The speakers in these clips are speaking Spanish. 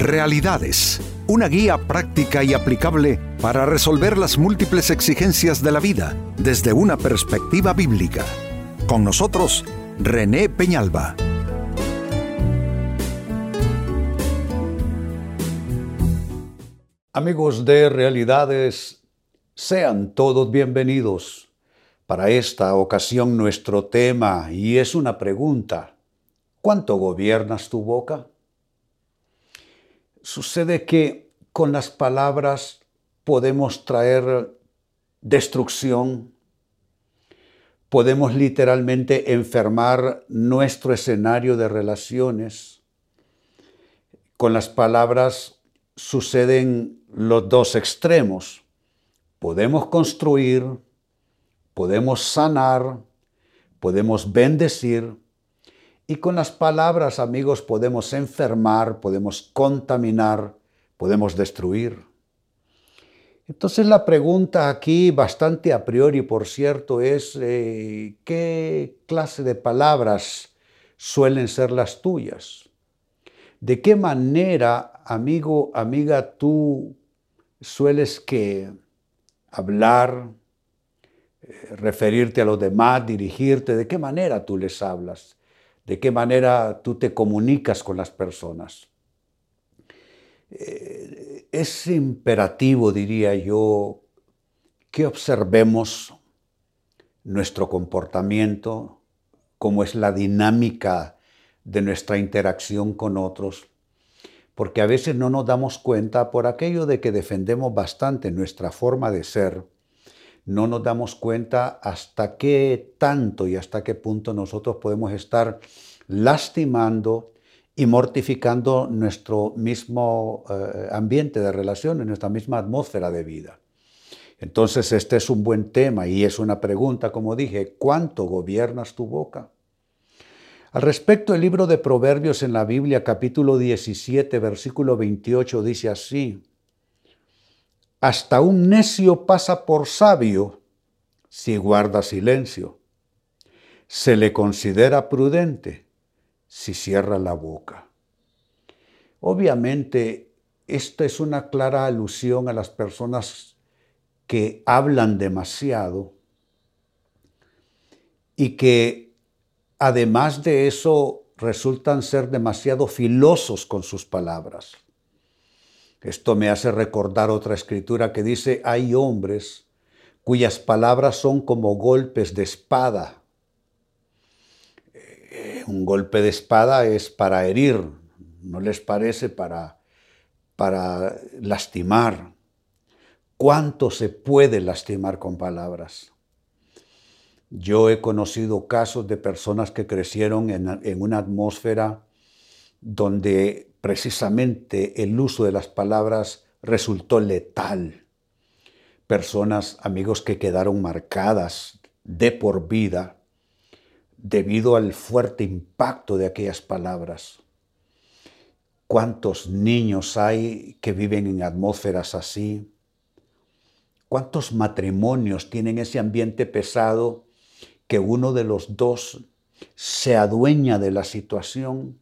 Realidades, una guía práctica y aplicable para resolver las múltiples exigencias de la vida desde una perspectiva bíblica. Con nosotros, René Peñalba. Amigos de Realidades, sean todos bienvenidos. Para esta ocasión nuestro tema, y es una pregunta, ¿cuánto gobiernas tu boca? Sucede que con las palabras podemos traer destrucción, podemos literalmente enfermar nuestro escenario de relaciones. Con las palabras suceden los dos extremos. Podemos construir, podemos sanar, podemos bendecir, y con las palabras, amigos, podemos enfermar, podemos contaminar, podemos destruir. Entonces la pregunta aquí, bastante a priori, por cierto, es eh, ¿qué clase de palabras suelen ser las tuyas? ¿De qué manera, amigo, amiga, tú sueles que hablar, eh, referirte a los demás, dirigirte? ¿De qué manera tú les hablas? De qué manera tú te comunicas con las personas. Eh, es imperativo, diría yo, que observemos nuestro comportamiento, cómo es la dinámica de nuestra interacción con otros, porque a veces no nos damos cuenta por aquello de que defendemos bastante nuestra forma de ser, no nos damos cuenta hasta qué tanto y hasta qué punto nosotros podemos estar lastimando y mortificando nuestro mismo eh, ambiente de relaciones, nuestra misma atmósfera de vida. Entonces este es un buen tema y es una pregunta, como dije, ¿cuánto gobiernas tu boca? Al respecto, el libro de Proverbios en la Biblia, capítulo 17, versículo 28, dice así, hasta un necio pasa por sabio si guarda silencio. Se le considera prudente si cierra la boca. Obviamente, esta es una clara alusión a las personas que hablan demasiado y que además de eso resultan ser demasiado filosos con sus palabras. Esto me hace recordar otra escritura que dice, hay hombres cuyas palabras son como golpes de espada. Eh, un golpe de espada es para herir, ¿no les parece? Para, para lastimar. ¿Cuánto se puede lastimar con palabras? Yo he conocido casos de personas que crecieron en, en una atmósfera donde precisamente el uso de las palabras resultó letal. Personas, amigos, que quedaron marcadas de por vida debido al fuerte impacto de aquellas palabras. ¿Cuántos niños hay que viven en atmósferas así? ¿Cuántos matrimonios tienen ese ambiente pesado que uno de los dos se adueña de la situación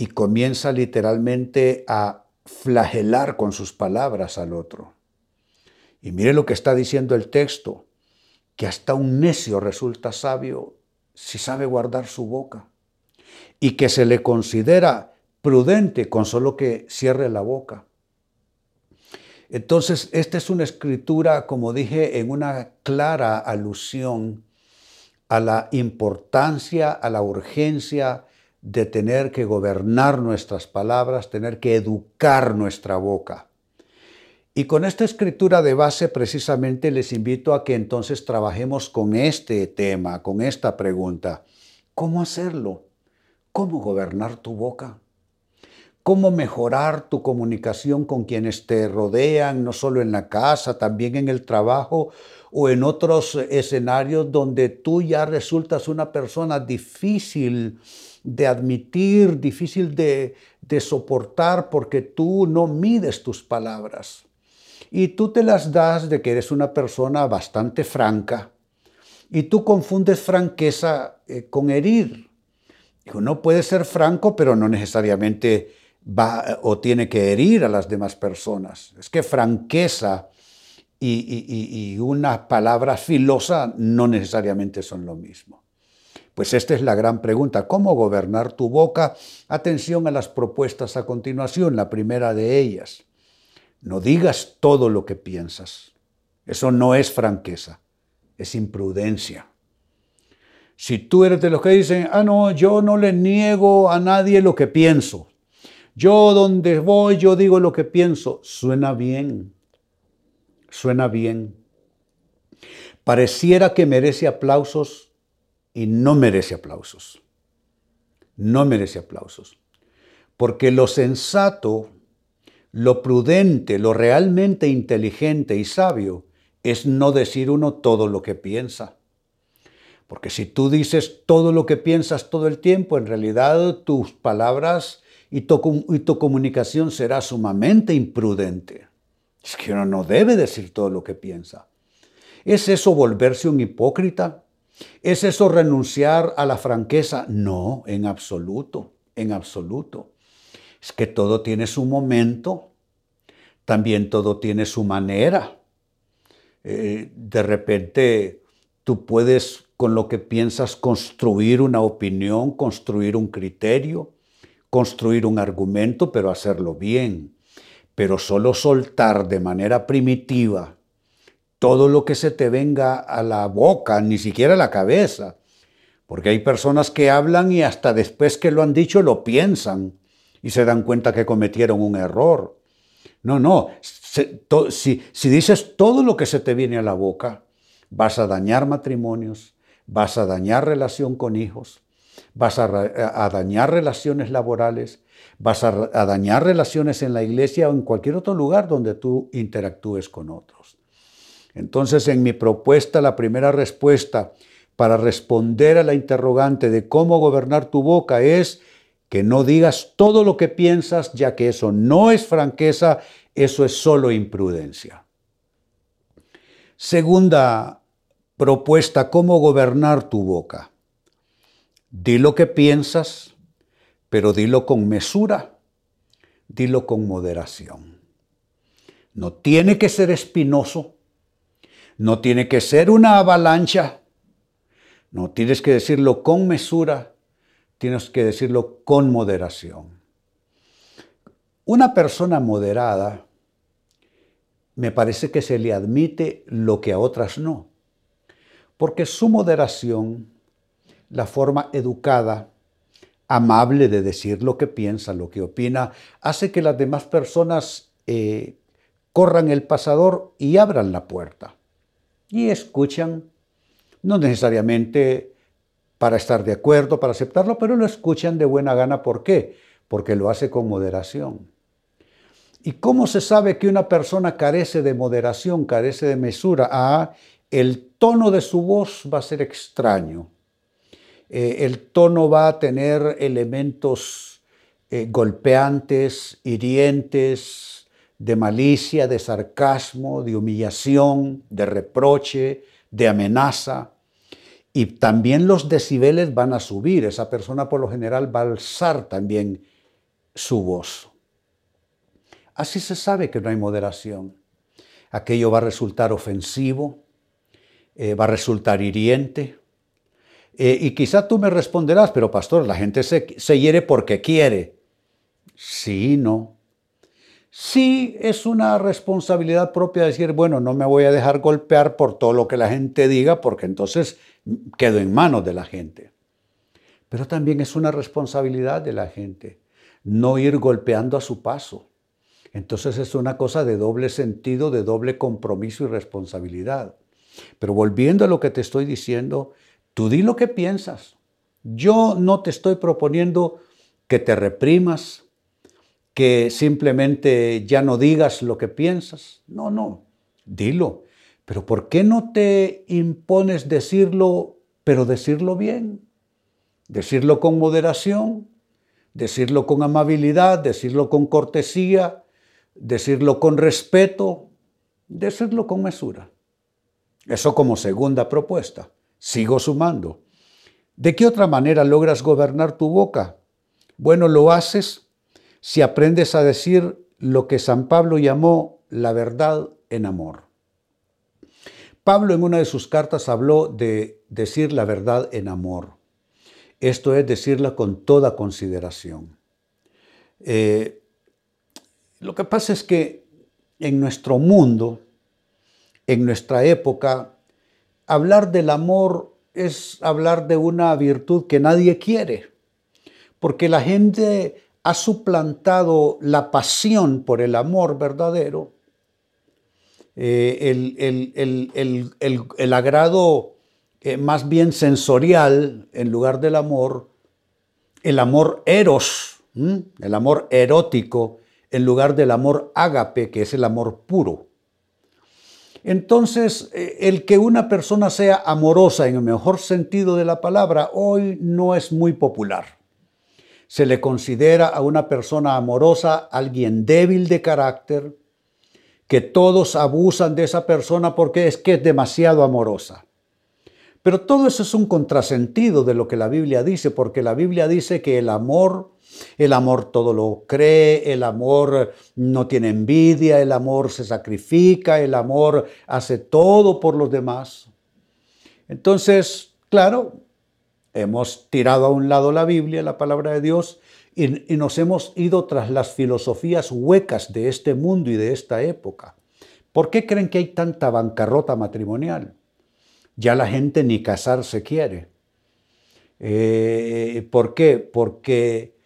y comienza literalmente a flagelar con sus palabras al otro. Y mire lo que está diciendo el texto, que hasta un necio resulta sabio si sabe guardar su boca y que se le considera prudente con solo que cierre la boca. Entonces, esta es una escritura, como dije, en una clara alusión a la importancia, a la urgencia de tener que gobernar nuestras palabras, tener que educar nuestra boca. Y con esta escritura de base precisamente les invito a que entonces trabajemos con este tema, con esta pregunta. ¿Cómo hacerlo? ¿Cómo gobernar tu boca? ¿Cómo mejorar tu comunicación con quienes te rodean, no solo en la casa, también en el trabajo o en otros escenarios donde tú ya resultas una persona difícil de admitir, difícil de, soportar porque tú no mides tus palabras. Y tú te las das de que eres una persona bastante franca y tú confundes franqueza eh, con herir. no puede ser franco, pero no necesariamente va o tiene que herir a las demás personas. Es que franqueza y, una palabra filosa no necesariamente son lo mismo. Pues esta es la gran pregunta, ¿cómo gobernar tu boca? Atención a las propuestas a continuación, la primera de ellas. No digas todo lo que piensas. Eso no es franqueza, es imprudencia. Si tú eres de los que dicen, ah, no, yo no le niego a nadie lo que pienso. Yo donde voy, yo digo lo que pienso. Suena bien, suena bien. Pareciera que merece aplausos y no merece aplausos. No merece aplausos. Porque lo sensato, lo prudente, lo realmente inteligente y sabio es no decir uno todo lo que piensa. Porque si tú dices todo lo que piensas todo el tiempo, en realidad tus palabras y tu, y tu comunicación será sumamente imprudente. Es que uno no debe decir todo lo que piensa. ¿Es eso volverse un hipócrita? ¿Es eso renunciar a la franqueza? No, en absoluto, en absoluto. Es que todo tiene su momento, también todo tiene su manera. Eh, de repente tú puedes con lo que piensas construir una opinión, construir un criterio, construir un argumento, pero hacerlo bien. Pero solo soltar de manera primitiva todo lo que se te venga a la boca, ni siquiera a la cabeza. Porque hay personas que hablan y hasta después que lo han dicho lo piensan y se dan cuenta que cometieron un error. No, no, si, dices todo lo que se te viene a la boca, vas a dañar matrimonios, vas a dañar relación con hijos, vas a, dañar relaciones laborales, vas a, dañar relaciones en la iglesia o en cualquier otro lugar donde tú interactúes con otros. Entonces, en mi propuesta, la primera respuesta para responder a la interrogante de cómo gobernar tu boca es que no digas todo lo que piensas, ya que eso no es franqueza, eso es solo imprudencia. Segunda propuesta, cómo gobernar tu boca. Di lo que piensas, pero dilo con mesura, dilo con moderación. No tiene que ser espinoso, no tiene que ser una avalancha, no tienes que decirlo con mesura, tienes que decirlo con moderación. Una persona moderada me parece que se le admite lo que a otras no, porque su moderación la forma educada, amable de decir lo que piensa, lo que opina, hace que las demás personas eh, corran el pasador y abran la puerta. Y escuchan, no necesariamente para estar de acuerdo, para aceptarlo, pero lo escuchan de buena gana. ¿Por qué? Porque lo hace con moderación. ¿Y cómo se sabe que una persona carece de moderación, carece de mesura? Ah, el tono de su voz va a ser extraño. Eh, el tono va a tener elementos eh, golpeantes, hirientes, de malicia, de sarcasmo, de humillación, de reproche, de amenaza. Y también los decibeles van a subir. Esa persona por lo general va a alzar también su voz. Así se sabe que no hay moderación. Aquello va a resultar ofensivo, eh, va a resultar hiriente, eh, y quizá tú me responderás, pero pastor, la gente se, se hiere porque quiere. Sí, no. Sí es una responsabilidad propia decir, bueno, no me voy a dejar golpear por todo lo que la gente diga, porque entonces quedo en manos de la gente. Pero también es una responsabilidad de la gente no ir golpeando a su paso. Entonces es una cosa de doble sentido, de doble compromiso y responsabilidad. Pero volviendo a lo que te estoy diciendo, Tú di lo que piensas. Yo no te estoy proponiendo que te reprimas, que simplemente ya no digas lo que piensas. No, no, dilo. Pero ¿por qué no te impones decirlo, pero decirlo bien? Decirlo con moderación, decirlo con amabilidad, decirlo con cortesía, decirlo con respeto, decirlo con mesura. Eso como segunda propuesta. Sigo sumando. ¿De qué otra manera logras gobernar tu boca? Bueno, lo haces si aprendes a decir lo que San Pablo llamó la verdad en amor. Pablo en una de sus cartas habló de decir la verdad en amor. Esto es decirla con toda consideración. Eh, lo que pasa es que en nuestro mundo, en nuestra época, hablar del amor es hablar de una virtud que nadie quiere, porque la gente ha suplantado la pasión por el amor verdadero, eh, el, agrado eh, más bien sensorial en lugar del amor, el amor eros, el amor erótico en lugar del amor ágape, que es el amor puro. Entonces, eh, el que una persona sea amorosa en el mejor sentido de la palabra hoy no es muy popular. Se le considera a una persona amorosa alguien débil de carácter, que todos abusan de esa persona porque es que es demasiado amorosa. Pero todo eso es un contrasentido de lo que la Biblia dice, porque la Biblia dice que el amor el amor todo lo cree, el amor no tiene envidia, el amor se sacrifica, el amor hace todo por los demás. Entonces, claro, hemos tirado a un lado la Biblia, la palabra de Dios, y, nos hemos ido tras las filosofías huecas de este mundo y de esta época. ¿Por qué creen que hay tanta bancarrota matrimonial? Ya la gente ni casarse quiere. Eh, ¿Por qué? Porque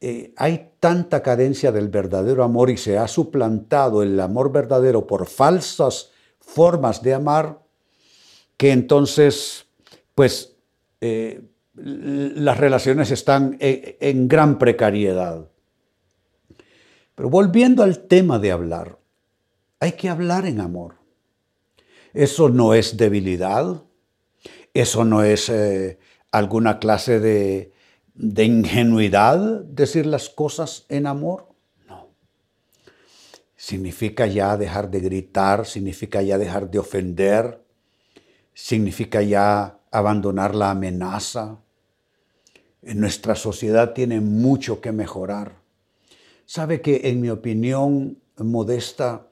eh, hay tanta carencia del verdadero amor y se ha suplantado el amor verdadero por falsas formas de amar, que entonces, pues, eh, las relaciones están en, en gran precariedad. Pero volviendo al tema de hablar, hay que hablar en amor. Eso no es debilidad, eso no es eh, alguna clase de, de ingenuidad decir las cosas en amor? No. Significa ya dejar de gritar, significa ya dejar de ofender, significa ya abandonar la amenaza. En nuestra sociedad tiene mucho que mejorar. Sabe que en mi opinión modesta,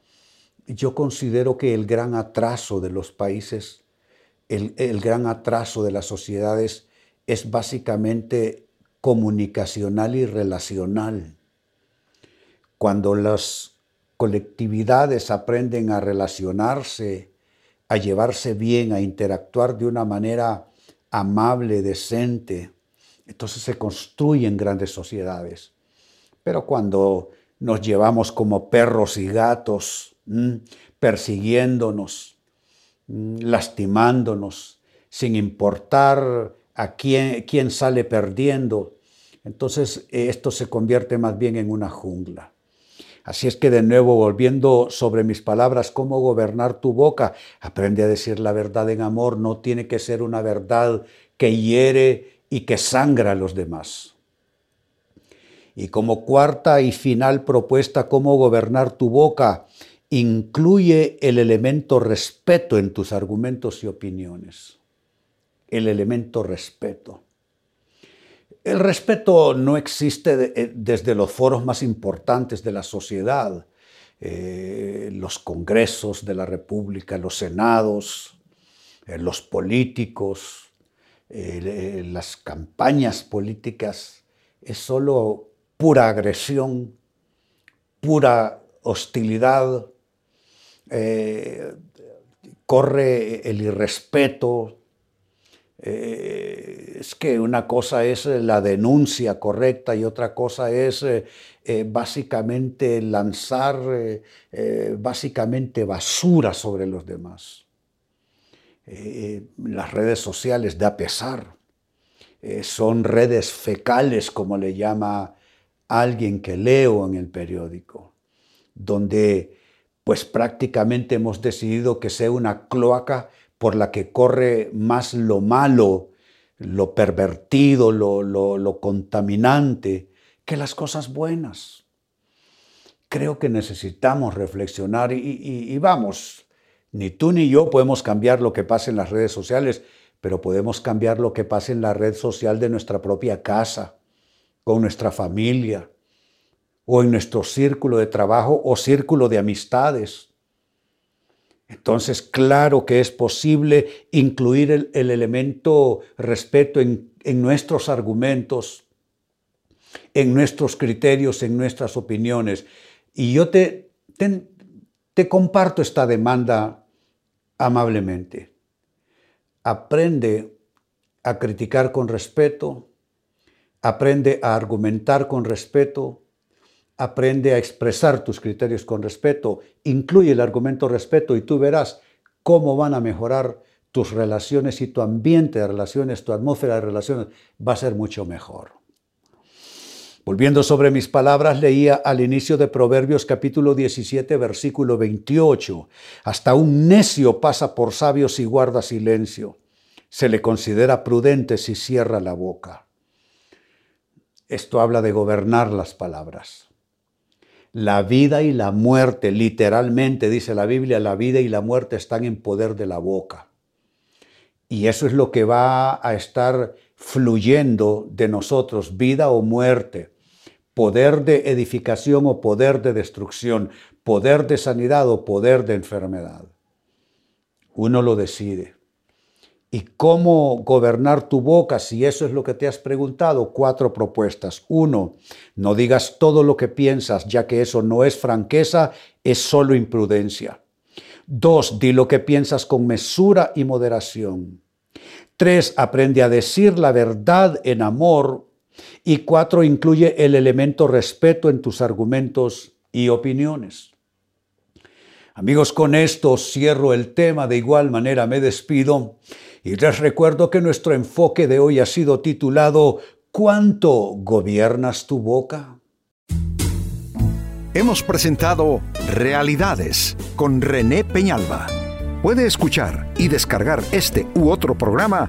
yo considero que el gran atraso de los países, el, el gran atraso de las sociedades es básicamente comunicacional y relacional. Cuando las colectividades aprenden a relacionarse, a llevarse bien, a interactuar de una manera amable, decente, entonces se construyen grandes sociedades. Pero cuando nos llevamos como perros y gatos, persiguiéndonos, lastimándonos, sin importar a quién, sale perdiendo. Entonces eh, esto se convierte más bien en una jungla. Así es que de nuevo, volviendo sobre mis palabras, cómo gobernar tu boca, aprende a decir la verdad en amor, no tiene que ser una verdad que hiere y que sangra a los demás. Y como cuarta y final propuesta, cómo gobernar tu boca, incluye el elemento respeto en tus argumentos y opiniones el elemento respeto. El respeto no existe eh, desde los foros más importantes de la sociedad, eh, los congresos de la República, los senados, eh, los políticos, las campañas políticas, es solo pura agresión, pura hostilidad, corre el irrespeto, eh, es que una cosa es eh, la denuncia correcta y otra cosa es eh, básicamente lanzar básicamente basura sobre los demás. Las redes sociales da pesar. son redes fecales, como le llama alguien que leo en el periódico, donde pues prácticamente hemos decidido que sea una cloaca por la que corre más lo malo, lo pervertido, lo, contaminante, que las cosas buenas. Creo que necesitamos reflexionar y, vamos, ni tú ni yo podemos cambiar lo que pasa en las redes sociales, pero podemos cambiar lo que pasa en la red social de nuestra propia casa, con nuestra familia, o en nuestro círculo de trabajo o círculo de amistades. Entonces, claro que es posible incluir el, elemento respeto en, nuestros argumentos, en nuestros criterios, en nuestras opiniones. Y yo te, comparto esta demanda amablemente. Aprende a criticar con respeto, aprende a argumentar con respeto, aprende a expresar tus criterios con respeto, incluye el argumento respeto y tú verás cómo van a mejorar tus relaciones y tu ambiente de relaciones, tu atmósfera de relaciones va a ser mucho mejor. Volviendo sobre mis palabras, leía al inicio de Proverbios capítulo 17, versículo 28, hasta un necio pasa por sabios y guarda silencio. Se le considera prudente si cierra la boca. Esto habla de gobernar las palabras. La vida y la muerte, literalmente dice la Biblia, la vida y la muerte están en poder de la boca. Y eso es lo que va a estar fluyendo de nosotros, vida o muerte, poder de edificación o poder de destrucción, poder de sanidad o poder de enfermedad. Uno lo decide y cómo gobernar tu boca, si eso es lo que te has preguntado, cuatro propuestas. Uno, no digas todo lo que piensas, ya que eso no es franqueza, es solo imprudencia. Dos, di lo que piensas con mesura y moderación. Tres, aprende a decir la verdad en amor. Y cuatro, incluye el elemento respeto en tus argumentos y opiniones. Amigos, con esto cierro el tema, de igual manera me despido y les recuerdo que nuestro enfoque de hoy ha sido titulado ¿Cuánto gobiernas tu boca? Hemos presentado Realidades con René Peñalba. Puede escuchar y descargar este u otro programa